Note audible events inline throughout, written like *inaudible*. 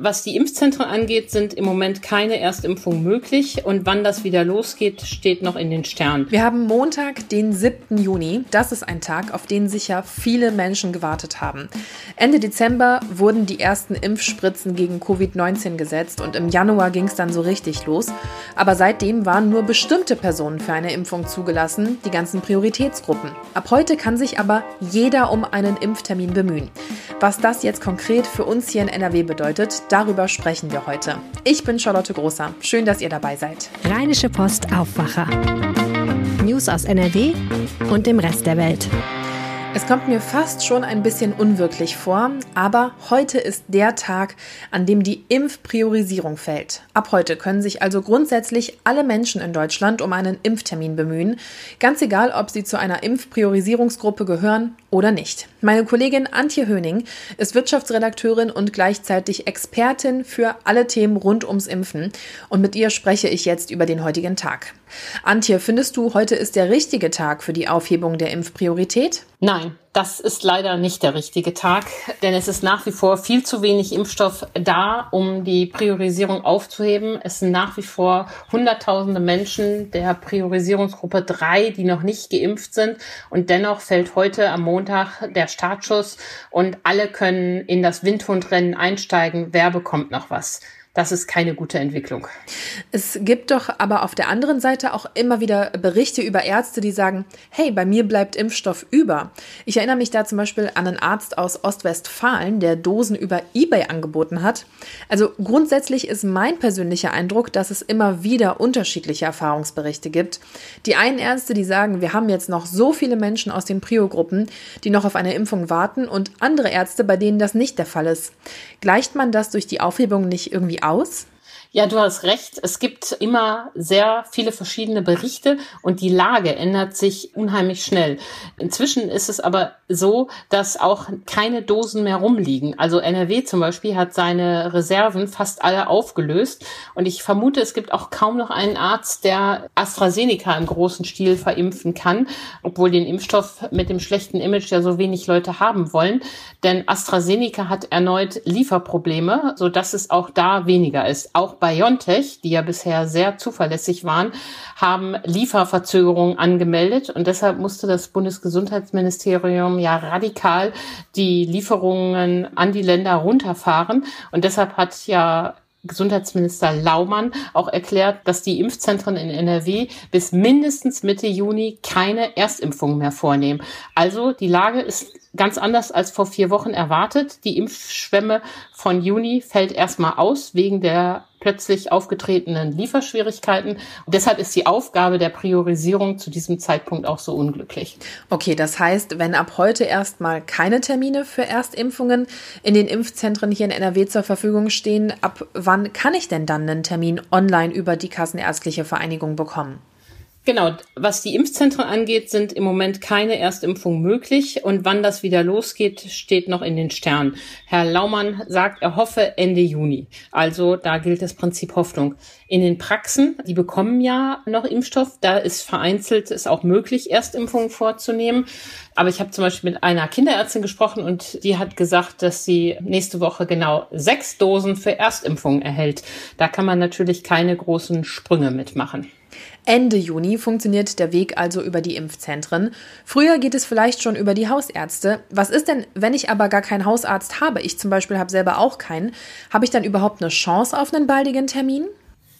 Was die Impfzentren angeht, sind im Moment keine Erstimpfungen möglich und wann das wieder losgeht, steht noch in den Sternen. Wir haben Montag, den 7. Juni. Das ist ein Tag, auf den sicher viele Menschen gewartet haben. Ende Dezember wurden die ersten Impfspritzen gegen Covid-19 gesetzt und im Januar ging es dann so richtig los. Aber seitdem waren nur bestimmte Personen für eine Impfung zugelassen, die ganzen Prioritätsgruppen. Ab heute kann sich aber jeder um einen Impftermin bemühen. Was das jetzt konkret für uns hier in NRW bedeutet, darüber sprechen wir heute. Ich bin Charlotte Großer. Schön, dass ihr dabei seid. Rheinische Post Aufwacher. News aus NRW und dem Rest der Welt. Es kommt mir fast schon ein bisschen unwirklich vor, aber heute ist der Tag, an dem die Impfpriorisierung fällt. Ab heute können sich also grundsätzlich alle Menschen in Deutschland um einen Impftermin bemühen, ganz egal, ob sie zu einer Impfpriorisierungsgruppe gehören oder nicht. Meine Kollegin Antje Höning ist Wirtschaftsredakteurin und gleichzeitig Expertin für alle Themen rund ums Impfen und mit ihr spreche ich jetzt über den heutigen Tag. Antje, findest du, heute ist der richtige Tag für die Aufhebung der Impfpriorität? Nein, das ist leider nicht der richtige Tag, denn es ist nach wie vor viel zu wenig Impfstoff da, um die Priorisierung aufzuheben. Es sind nach wie vor Hunderttausende Menschen der Priorisierungsgruppe 3, die noch nicht geimpft sind. Und dennoch fällt heute am Montag der Startschuss und alle können in das Windhundrennen einsteigen. Wer bekommt noch was? Das ist keine gute Entwicklung. Es gibt doch aber auf der anderen Seite auch immer wieder Berichte über Ärzte, die sagen, hey, bei mir bleibt Impfstoff über. Ich erinnere mich da zum Beispiel an einen Arzt aus Ostwestfalen, der Dosen über eBay angeboten hat. Also grundsätzlich ist mein persönlicher Eindruck, dass es immer wieder unterschiedliche Erfahrungsberichte gibt. Die einen Ärzte, die sagen, wir haben jetzt noch so viele Menschen aus den Prio-Gruppen, die noch auf eine Impfung warten und andere Ärzte, bei denen das nicht der Fall ist. Gleicht man das durch die Aufhebung nicht irgendwie aus? Ja, du hast recht. Es gibt immer sehr viele verschiedene Berichte und die Lage ändert sich unheimlich schnell. Inzwischen ist es aber so, dass auch keine Dosen mehr rumliegen. Also NRW zum Beispiel hat seine Reserven fast alle aufgelöst und ich vermute, es gibt auch kaum noch einen Arzt, der AstraZeneca im großen Stil verimpfen kann, obwohl den Impfstoff mit dem schlechten Image ja so wenig Leute haben wollen. Denn AstraZeneca hat erneut Lieferprobleme, so dass es auch da weniger ist. Auch BioNTech, die ja bisher sehr zuverlässig waren, haben Lieferverzögerungen angemeldet und deshalb musste das Bundesgesundheitsministerium ja radikal die Lieferungen an die Länder runterfahren und deshalb hat ja Gesundheitsminister Laumann auch erklärt, dass die Impfzentren in NRW bis mindestens Mitte Juni keine Erstimpfungen mehr vornehmen. Also die Lage ist ganz anders als vor vier Wochen erwartet. Die Impfschwemme von Juni fällt erstmal aus wegen der plötzlich aufgetretenen Lieferschwierigkeiten. Und deshalb ist die Aufgabe der Priorisierung zu diesem Zeitpunkt auch so unglücklich. Okay, das heißt, wenn ab heute erstmal keine Termine für Erstimpfungen in den Impfzentren hier in NRW zur Verfügung stehen, ab wann kann ich denn dann einen Termin online über die Kassenärztliche Vereinigung bekommen? Genau, was die Impfzentren angeht, sind im Moment keine Erstimpfungen möglich und wann das wieder losgeht, steht noch in den Sternen. Herr Laumann sagt, er hoffe Ende Juni. Also da gilt das Prinzip Hoffnung. In den Praxen, die bekommen ja noch Impfstoff, da ist vereinzelt es auch möglich, Erstimpfungen vorzunehmen. Aber ich habe zum Beispiel mit einer Kinderärztin gesprochen und die hat gesagt, dass sie nächste Woche genau sechs Dosen für Erstimpfungen erhält. Da kann man natürlich keine großen Sprünge mitmachen. Ende Juni funktioniert der Weg also über die Impfzentren. Früher geht es vielleicht schon über die Hausärzte. Was ist denn, wenn ich aber gar keinen Hausarzt habe? Ich zum Beispiel habe selber auch keinen. Habe ich dann überhaupt eine Chance auf einen baldigen Termin?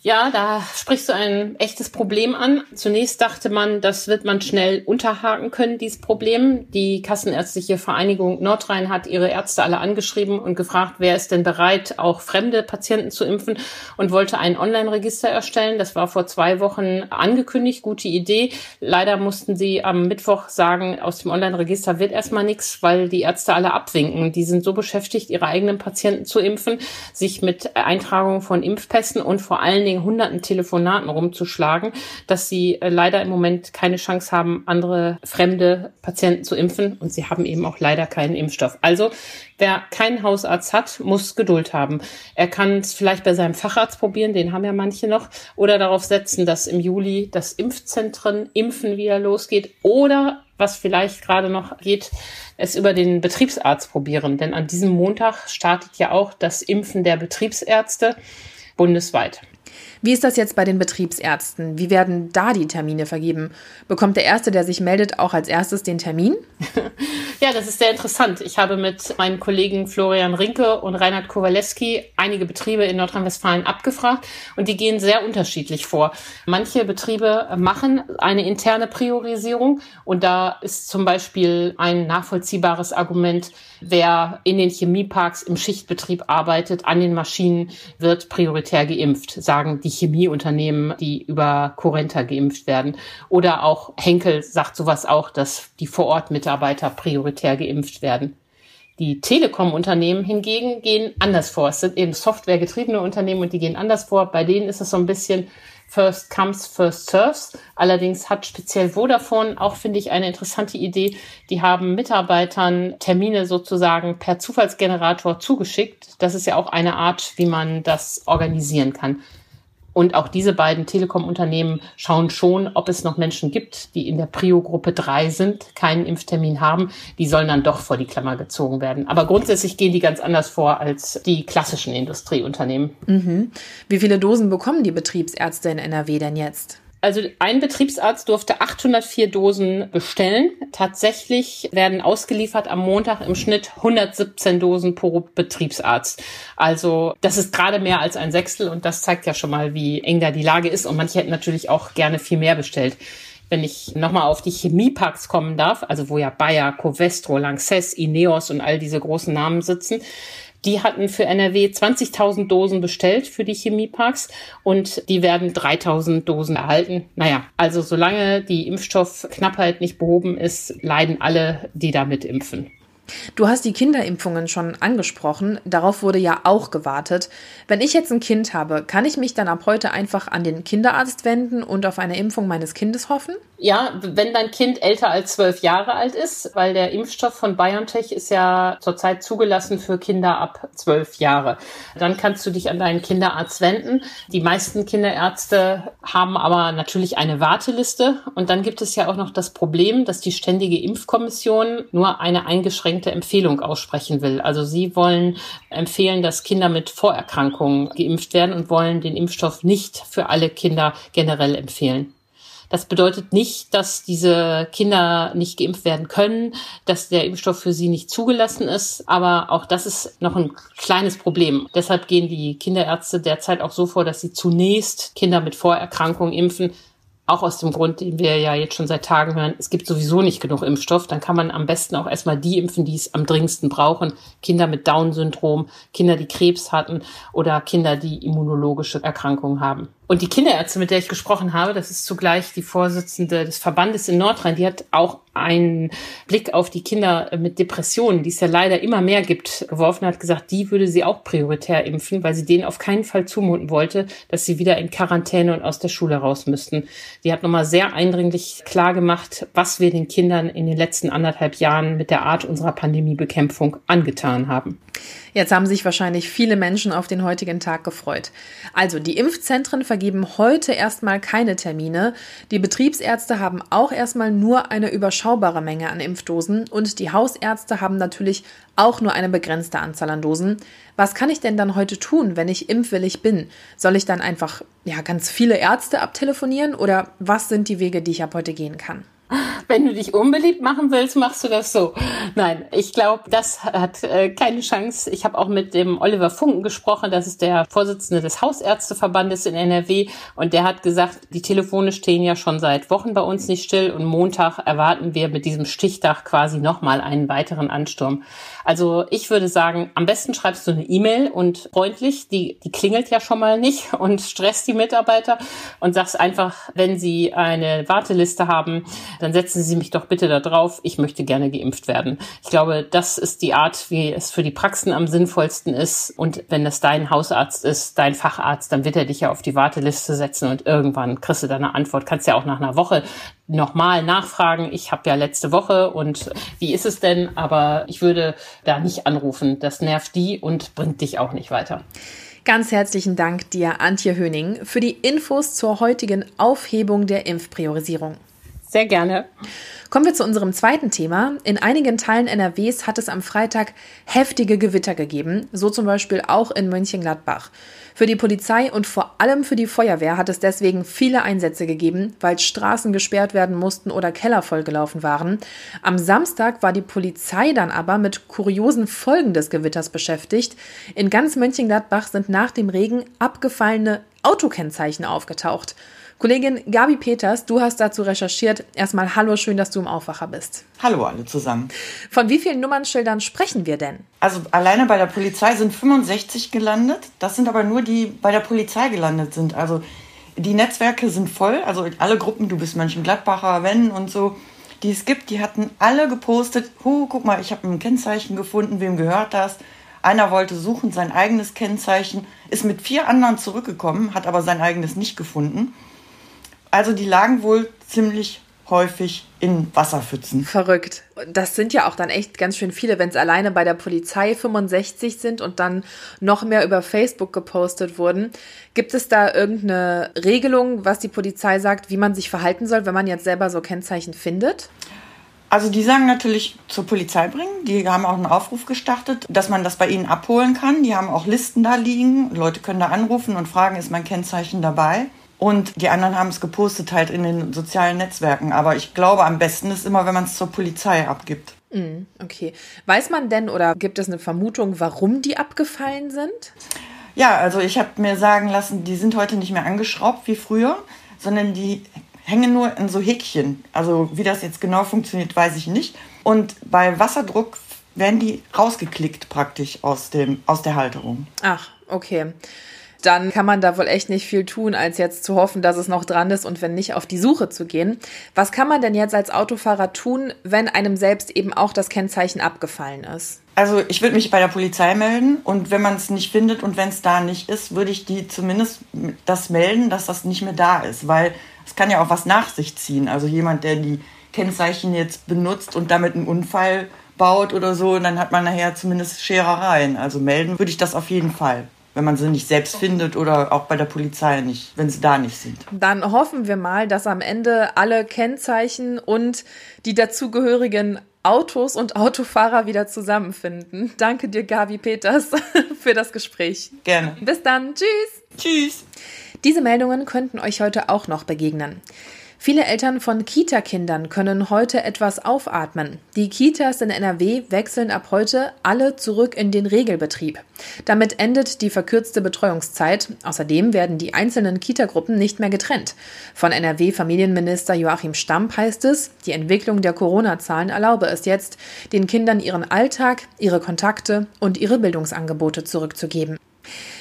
Ja, da sprichst du ein echtes Problem an. Zunächst dachte man, das wird man schnell unterhaken können, dieses Problem. Die Kassenärztliche Vereinigung Nordrhein hat ihre Ärzte alle angeschrieben und gefragt, wer ist denn bereit, auch fremde Patienten zu impfen und wollte ein Online-Register erstellen. Das war vor zwei Wochen angekündigt, gute Idee. Leider mussten sie am Mittwoch sagen, aus dem Online-Register wird erstmal nichts, weil die Ärzte alle abwinken. Die sind so beschäftigt, ihre eigenen Patienten zu impfen, sich mit Eintragung von Impfpässen und vor allen ständigen hunderten Telefonaten rumzuschlagen, dass sie äh, leider im Moment keine Chance haben, andere fremde Patienten zu impfen und sie haben eben auch leider keinen Impfstoff. Also wer keinen Hausarzt hat, muss Geduld haben. Er kann es vielleicht bei seinem Facharzt probieren, den haben ja manche noch, oder darauf setzen, dass im Juli das Impfzentren Impfen wieder losgeht oder was vielleicht gerade noch geht, es über den Betriebsarzt probieren. Denn an diesem Montag startet ja auch das Impfen der Betriebsärzte bundesweit. Wie ist das jetzt bei den Betriebsärzten? Wie werden da die Termine vergeben? Bekommt der Erste, der sich meldet, auch als erstes den Termin? *laughs* Ja, das ist sehr interessant. Ich habe mit meinen Kollegen Florian Rinke und Reinhard Kowalewski einige Betriebe in Nordrhein-Westfalen abgefragt und die gehen sehr unterschiedlich vor. Manche Betriebe machen eine interne Priorisierung und da ist zum Beispiel ein nachvollziehbares Argument, wer in den Chemieparks im Schichtbetrieb arbeitet, an den Maschinen, wird prioritär geimpft, sagen die Chemieunternehmen, die über Corenta geimpft werden. Oder auch Henkel sagt sowas auch, dass die Vorortmitarbeiter prioritär geimpft werden. Die Telekom-Unternehmen hingegen gehen anders vor. Es sind eben softwaregetriebene Unternehmen und die gehen anders vor. Bei denen ist es so ein bisschen, First Comes, First Serves. Allerdings hat speziell Vodafone auch, finde ich, eine interessante Idee. Die haben Mitarbeitern Termine sozusagen per Zufallsgenerator zugeschickt. Das ist ja auch eine Art, wie man das organisieren kann. Und auch diese beiden Telekom-Unternehmen schauen schon, ob es noch Menschen gibt, die in der Prio-Gruppe 3 sind, keinen Impftermin haben. Die sollen dann doch vor die Klammer gezogen werden. Aber grundsätzlich gehen die ganz anders vor als die klassischen Industrieunternehmen. Mhm. Wie viele Dosen bekommen die Betriebsärzte in NRW denn jetzt? Also ein Betriebsarzt durfte 804 Dosen bestellen. Tatsächlich werden ausgeliefert am Montag im Schnitt 117 Dosen pro Betriebsarzt. Also das ist gerade mehr als ein Sechstel und das zeigt ja schon mal, wie eng da die Lage ist. Und manche hätten natürlich auch gerne viel mehr bestellt. Wenn ich nochmal auf die Chemieparks kommen darf, also wo ja Bayer, Covestro, Lanxess, Ineos und all diese großen Namen sitzen, die hatten für NRW 20.000 Dosen bestellt für die Chemieparks und die werden 3.000 Dosen erhalten. Naja, also solange die Impfstoffknappheit nicht behoben ist, leiden alle, die damit impfen. Du hast die Kinderimpfungen schon angesprochen. Darauf wurde ja auch gewartet. Wenn ich jetzt ein Kind habe, kann ich mich dann ab heute einfach an den Kinderarzt wenden und auf eine Impfung meines Kindes hoffen? Ja, wenn dein Kind älter als zwölf Jahre alt ist, weil der Impfstoff von BioNTech ist ja zurzeit zugelassen für Kinder ab zwölf Jahre. Dann kannst du dich an deinen Kinderarzt wenden. Die meisten Kinderärzte haben aber natürlich eine Warteliste. Und dann gibt es ja auch noch das Problem, dass die Ständige Impfkommission nur eine eingeschränkte Empfehlung aussprechen will. Also sie wollen empfehlen, dass Kinder mit Vorerkrankungen geimpft werden und wollen den Impfstoff nicht für alle Kinder generell empfehlen. Das bedeutet nicht, dass diese Kinder nicht geimpft werden können, dass der Impfstoff für sie nicht zugelassen ist. Aber auch das ist noch ein kleines Problem. Deshalb gehen die Kinderärzte derzeit auch so vor, dass sie zunächst Kinder mit Vorerkrankungen impfen, auch aus dem Grund, den wir ja jetzt schon seit Tagen hören, es gibt sowieso nicht genug Impfstoff. Dann kann man am besten auch erstmal die impfen, die es am dringendsten brauchen. Kinder mit Down-Syndrom, Kinder, die Krebs hatten oder Kinder, die immunologische Erkrankungen haben. Und die Kinderärztin, mit der ich gesprochen habe, das ist zugleich die Vorsitzende des Verbandes in Nordrhein, die hat auch einen Blick auf die Kinder mit Depressionen, die es ja leider immer mehr gibt, geworfen, hat gesagt, die würde sie auch prioritär impfen, weil sie denen auf keinen Fall zumuten wollte, dass sie wieder in Quarantäne und aus der Schule raus müssten. Die hat nochmal sehr eindringlich klar gemacht, was wir den Kindern in den letzten anderthalb Jahren mit der Art unserer Pandemiebekämpfung angetan haben. Jetzt haben sich wahrscheinlich viele Menschen auf den heutigen Tag gefreut. Also, die Impfzentren vergeben heute erstmal keine Termine. Die Betriebsärzte haben auch erstmal nur eine überschaubare Menge an Impfdosen und die Hausärzte haben natürlich auch nur eine begrenzte Anzahl an Dosen. Was kann ich denn dann heute tun, wenn ich impfwillig bin? Soll ich dann einfach ja ganz viele Ärzte abtelefonieren oder was sind die Wege, die ich ab heute gehen kann? Wenn du dich unbeliebt machen willst, machst du das so. Nein, ich glaube, das hat äh, keine Chance. Ich habe auch mit dem Oliver Funken gesprochen, das ist der Vorsitzende des Hausärzteverbandes in NRW und der hat gesagt, die Telefone stehen ja schon seit Wochen bei uns nicht still und Montag erwarten wir mit diesem Stichtag quasi nochmal einen weiteren Ansturm. Also ich würde sagen, am besten schreibst du eine E-Mail und freundlich, die, die klingelt ja schon mal nicht *laughs* und stresst die Mitarbeiter und sagst einfach, wenn sie eine Warteliste haben, dann setzen Sie mich doch bitte da drauf. Ich möchte gerne geimpft werden. Ich glaube, das ist die Art, wie es für die Praxen am sinnvollsten ist. Und wenn das dein Hausarzt ist, dein Facharzt, dann wird er dich ja auf die Warteliste setzen und irgendwann kriegst du deine Antwort. Kannst ja auch nach einer Woche nochmal nachfragen. Ich habe ja letzte Woche und wie ist es denn? Aber ich würde da nicht anrufen. Das nervt die und bringt dich auch nicht weiter. Ganz herzlichen Dank dir, Antje Höning, für die Infos zur heutigen Aufhebung der Impfpriorisierung. Sehr gerne. Kommen wir zu unserem zweiten Thema. In einigen Teilen NRWs hat es am Freitag heftige Gewitter gegeben, so zum Beispiel auch in Mönchengladbach. Für die Polizei und vor allem für die Feuerwehr hat es deswegen viele Einsätze gegeben, weil Straßen gesperrt werden mussten oder Keller vollgelaufen waren. Am Samstag war die Polizei dann aber mit kuriosen Folgen des Gewitters beschäftigt. In ganz Mönchengladbach sind nach dem Regen abgefallene Autokennzeichen aufgetaucht. Kollegin Gabi Peters, du hast dazu recherchiert. Erstmal hallo, schön, dass du im Aufwacher bist. Hallo alle zusammen. Von wie vielen Nummernschildern sprechen wir denn? Also alleine bei der Polizei sind 65 gelandet. Das sind aber nur die bei der Polizei gelandet sind. Also die Netzwerke sind voll. Also alle Gruppen, du bist Mönchengladbacher, Wenn und so, die es gibt, die hatten alle gepostet. Oh, guck mal, ich habe ein Kennzeichen gefunden. Wem gehört das? Einer wollte suchen sein eigenes Kennzeichen, ist mit vier anderen zurückgekommen, hat aber sein eigenes nicht gefunden. Also die lagen wohl ziemlich häufig in Wasserpfützen. Verrückt. Das sind ja auch dann echt ganz schön viele, wenn es alleine bei der Polizei 65 sind und dann noch mehr über Facebook gepostet wurden. Gibt es da irgendeine Regelung, was die Polizei sagt, wie man sich verhalten soll, wenn man jetzt selber so Kennzeichen findet? Also die sagen natürlich zur Polizei bringen. Die haben auch einen Aufruf gestartet, dass man das bei ihnen abholen kann. Die haben auch Listen da liegen. Leute können da anrufen und fragen, ist mein Kennzeichen dabei? Und die anderen haben es gepostet halt in den sozialen Netzwerken. Aber ich glaube, am besten ist immer, wenn man es zur Polizei abgibt. Mm, okay. Weiß man denn oder gibt es eine Vermutung, warum die abgefallen sind? Ja, also ich habe mir sagen lassen, die sind heute nicht mehr angeschraubt wie früher, sondern die hängen nur in so Häkchen. Also wie das jetzt genau funktioniert, weiß ich nicht. Und bei Wasserdruck werden die rausgeklickt praktisch aus, dem, aus der Halterung. Ach, okay dann kann man da wohl echt nicht viel tun, als jetzt zu hoffen, dass es noch dran ist und wenn nicht, auf die Suche zu gehen. Was kann man denn jetzt als Autofahrer tun, wenn einem selbst eben auch das Kennzeichen abgefallen ist? Also ich würde mich bei der Polizei melden und wenn man es nicht findet und wenn es da nicht ist, würde ich die zumindest das melden, dass das nicht mehr da ist, weil es kann ja auch was nach sich ziehen. Also jemand, der die Kennzeichen jetzt benutzt und damit einen Unfall baut oder so, und dann hat man nachher zumindest Scherereien. Also melden würde ich das auf jeden Fall wenn man sie nicht selbst findet oder auch bei der Polizei nicht, wenn sie da nicht sind. Dann hoffen wir mal, dass am Ende alle Kennzeichen und die dazugehörigen Autos und Autofahrer wieder zusammenfinden. Danke dir, Gabi Peters, *laughs* für das Gespräch. Gerne. Bis dann. Tschüss. Tschüss. Diese Meldungen könnten euch heute auch noch begegnen. Viele Eltern von Kita-Kindern können heute etwas aufatmen. Die Kitas in NRW wechseln ab heute alle zurück in den Regelbetrieb. Damit endet die verkürzte Betreuungszeit. Außerdem werden die einzelnen Kitagruppen nicht mehr getrennt. Von NRW-Familienminister Joachim Stamp heißt es, die Entwicklung der Corona-Zahlen erlaube es jetzt, den Kindern ihren Alltag, ihre Kontakte und ihre Bildungsangebote zurückzugeben.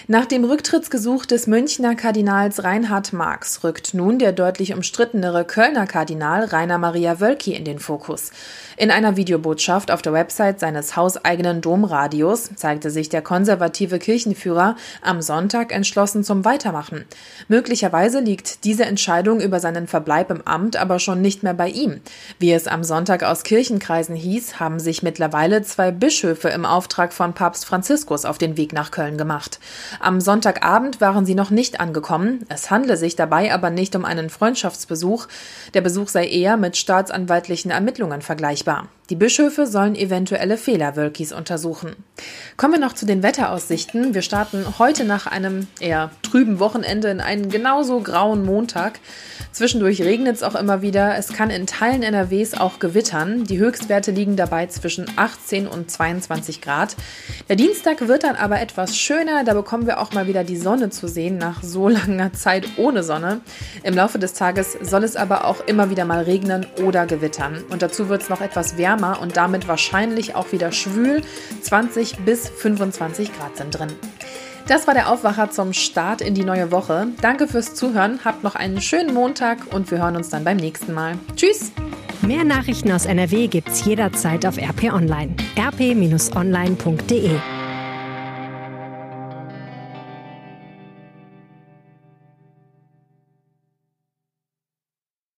Nach dem Rücktrittsgesuch des Münchner Kardinals Reinhard Marx rückt nun der deutlich umstrittenere Kölner Kardinal Rainer Maria Wölki in den Fokus. In einer Videobotschaft auf der Website seines hauseigenen Domradios zeigte sich der konservative Kirchenführer am Sonntag entschlossen zum Weitermachen. Möglicherweise liegt diese Entscheidung über seinen Verbleib im Amt aber schon nicht mehr bei ihm. Wie es am Sonntag aus Kirchenkreisen hieß, haben sich mittlerweile zwei Bischöfe im Auftrag von Papst Franziskus auf den Weg nach Köln gemacht. Am Sonntagabend waren sie noch nicht angekommen. Es handle sich dabei aber nicht um einen Freundschaftsbesuch. Der Besuch sei eher mit staatsanwaltlichen Ermittlungen vergleichbar. Die Bischöfe sollen eventuelle Fehler Wölkis untersuchen. Kommen wir noch zu den Wetteraussichten. Wir starten heute nach einem eher trüben Wochenende in einen genauso grauen Montag. Zwischendurch regnet es auch immer wieder. Es kann in Teilen NRWs auch gewittern. Die Höchstwerte liegen dabei zwischen 18 und 22 Grad. Der Dienstag wird dann aber etwas schöner. Da bekommen wir auch mal wieder die Sonne zu sehen nach so langer Zeit ohne Sonne. Im Laufe des Tages soll es aber auch immer wieder mal regnen oder gewittern. Und dazu wird es noch etwas wärmer wärmer und damit wahrscheinlich auch wieder schwül. 20 bis 25 Grad sind drin. Das war der Aufwacher zum Start in die neue Woche. Danke fürs Zuhören, habt noch einen schönen Montag und wir hören uns dann beim nächsten Mal. Tschüss! Mehr Nachrichten aus NRW gibt's jederzeit auf RP Online. rp-online.de